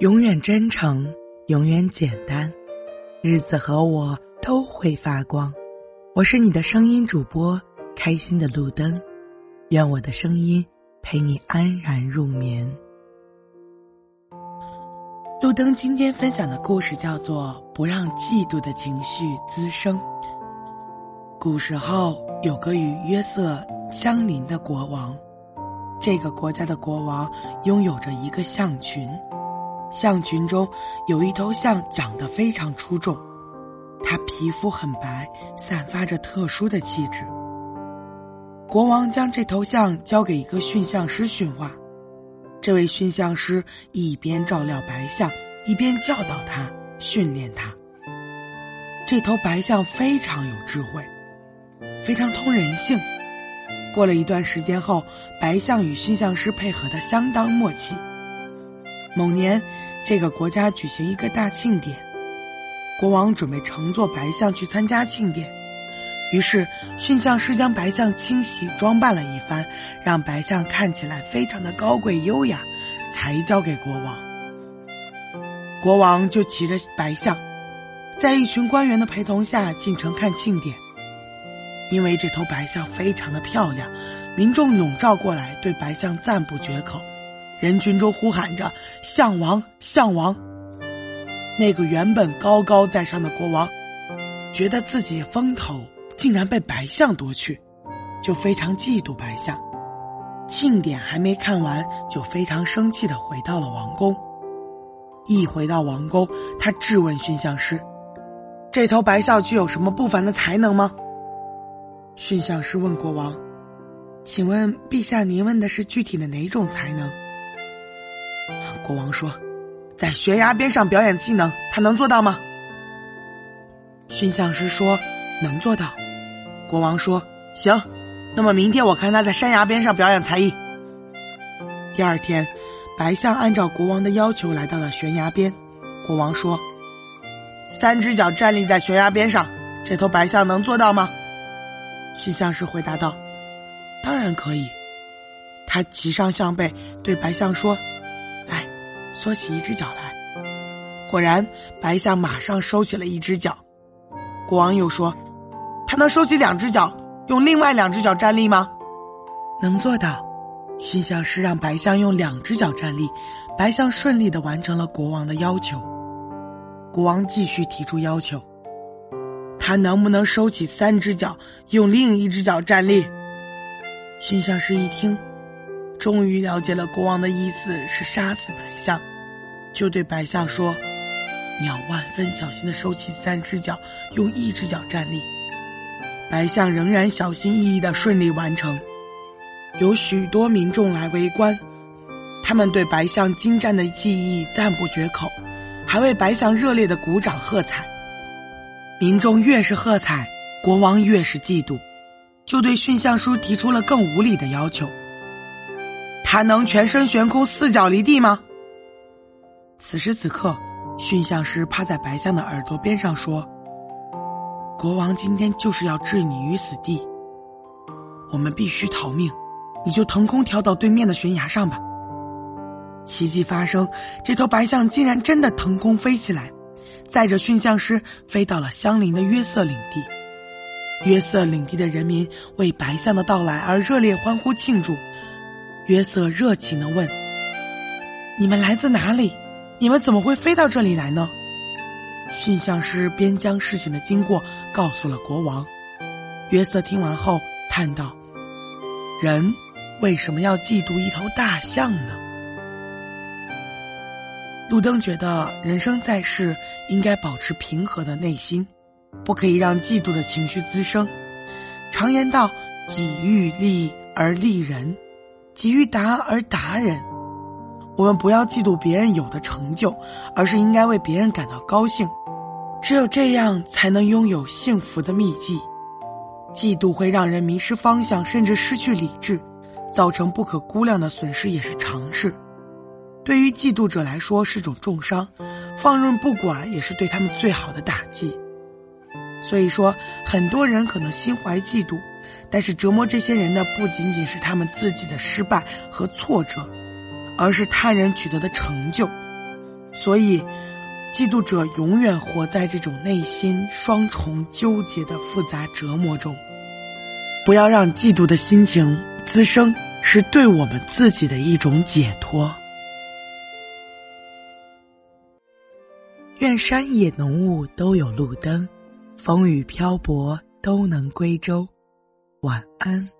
永远真诚，永远简单，日子和我都会发光。我是你的声音主播，开心的路灯。愿我的声音陪你安然入眠。路灯今天分享的故事叫做《不让嫉妒的情绪滋生》。古时候有个与约瑟相邻的国王，这个国家的国王拥有着一个象群。象群中有一头象长得非常出众，它皮肤很白，散发着特殊的气质。国王将这头象交给一个驯象师驯化，这位驯象师一边照料白象，一边教导他、训练他。这头白象非常有智慧，非常通人性。过了一段时间后，白象与驯象师配合的相当默契。某年，这个国家举行一个大庆典，国王准备乘坐白象去参加庆典，于是驯象师将白象清洗装扮了一番，让白象看起来非常的高贵优雅，才交给国王。国王就骑着白象，在一群官员的陪同下进城看庆典。因为这头白象非常的漂亮，民众笼罩过来，对白象赞不绝口。人群中呼喊着“项王，项王”。那个原本高高在上的国王，觉得自己风头竟然被白象夺去，就非常嫉妒白象。庆典还没看完，就非常生气的回到了王宫。一回到王宫，他质问驯象师：“这头白象具有什么不凡的才能吗？”驯象师问国王：“请问陛下，您问的是具体的哪种才能？”国王说：“在悬崖边上表演技能，他能做到吗？”驯象师说：“能做到。”国王说：“行，那么明天我看他在山崖边上表演才艺。”第二天，白象按照国王的要求来到了悬崖边。国王说：“三只脚站立在悬崖边上，这头白象能做到吗？”驯象师回答道：“当然可以。”他骑上象背，对白象说。缩起一只脚来，果然，白象马上收起了一只脚。国王又说：“他能收起两只脚，用另外两只脚站立吗？”能做到。驯象师让白象用两只脚站立，白象顺利的完成了国王的要求。国王继续提出要求：“他能不能收起三只脚，用另一只脚站立？”驯象师一听，终于了解了国王的意思是杀死白象。就对白象说：“你要万分小心的收起三只脚，用一只脚站立。”白象仍然小心翼翼的顺利完成。有许多民众来围观，他们对白象精湛的技艺赞不绝口，还为白象热烈的鼓掌喝彩。民众越是喝彩，国王越是嫉妒，就对驯象叔提出了更无理的要求：“他能全身悬空，四脚离地吗？”此时此刻，驯象师趴在白象的耳朵边上说：“国王今天就是要置你于死地，我们必须逃命，你就腾空跳到对面的悬崖上吧。”奇迹发生，这头白象竟然真的腾空飞起来，载着驯象师飞到了相邻的约瑟领地。约瑟领地的人民为白象的到来而热烈欢呼庆祝。约瑟热情的问：“你们来自哪里？”你们怎么会飞到这里来呢？驯象师边将事情的经过告诉了国王。约瑟听完后叹道：“人为什么要嫉妒一头大象呢？”路灯觉得，人生在世应该保持平和的内心，不可以让嫉妒的情绪滋生。常言道：“己欲立而立人，己欲达而达人。”我们不要嫉妒别人有的成就，而是应该为别人感到高兴。只有这样，才能拥有幸福的秘籍。嫉妒会让人迷失方向，甚至失去理智，造成不可估量的损失也是常事。对于嫉妒者来说是种重伤，放任不管也是对他们最好的打击。所以说，很多人可能心怀嫉妒，但是折磨这些人的不仅仅是他们自己的失败和挫折。而是他人取得的成就，所以，嫉妒者永远活在这种内心双重纠结的复杂折磨中。不要让嫉妒的心情滋生，是对我们自己的一种解脱。愿山野浓雾都有路灯，风雨漂泊都能归舟。晚安。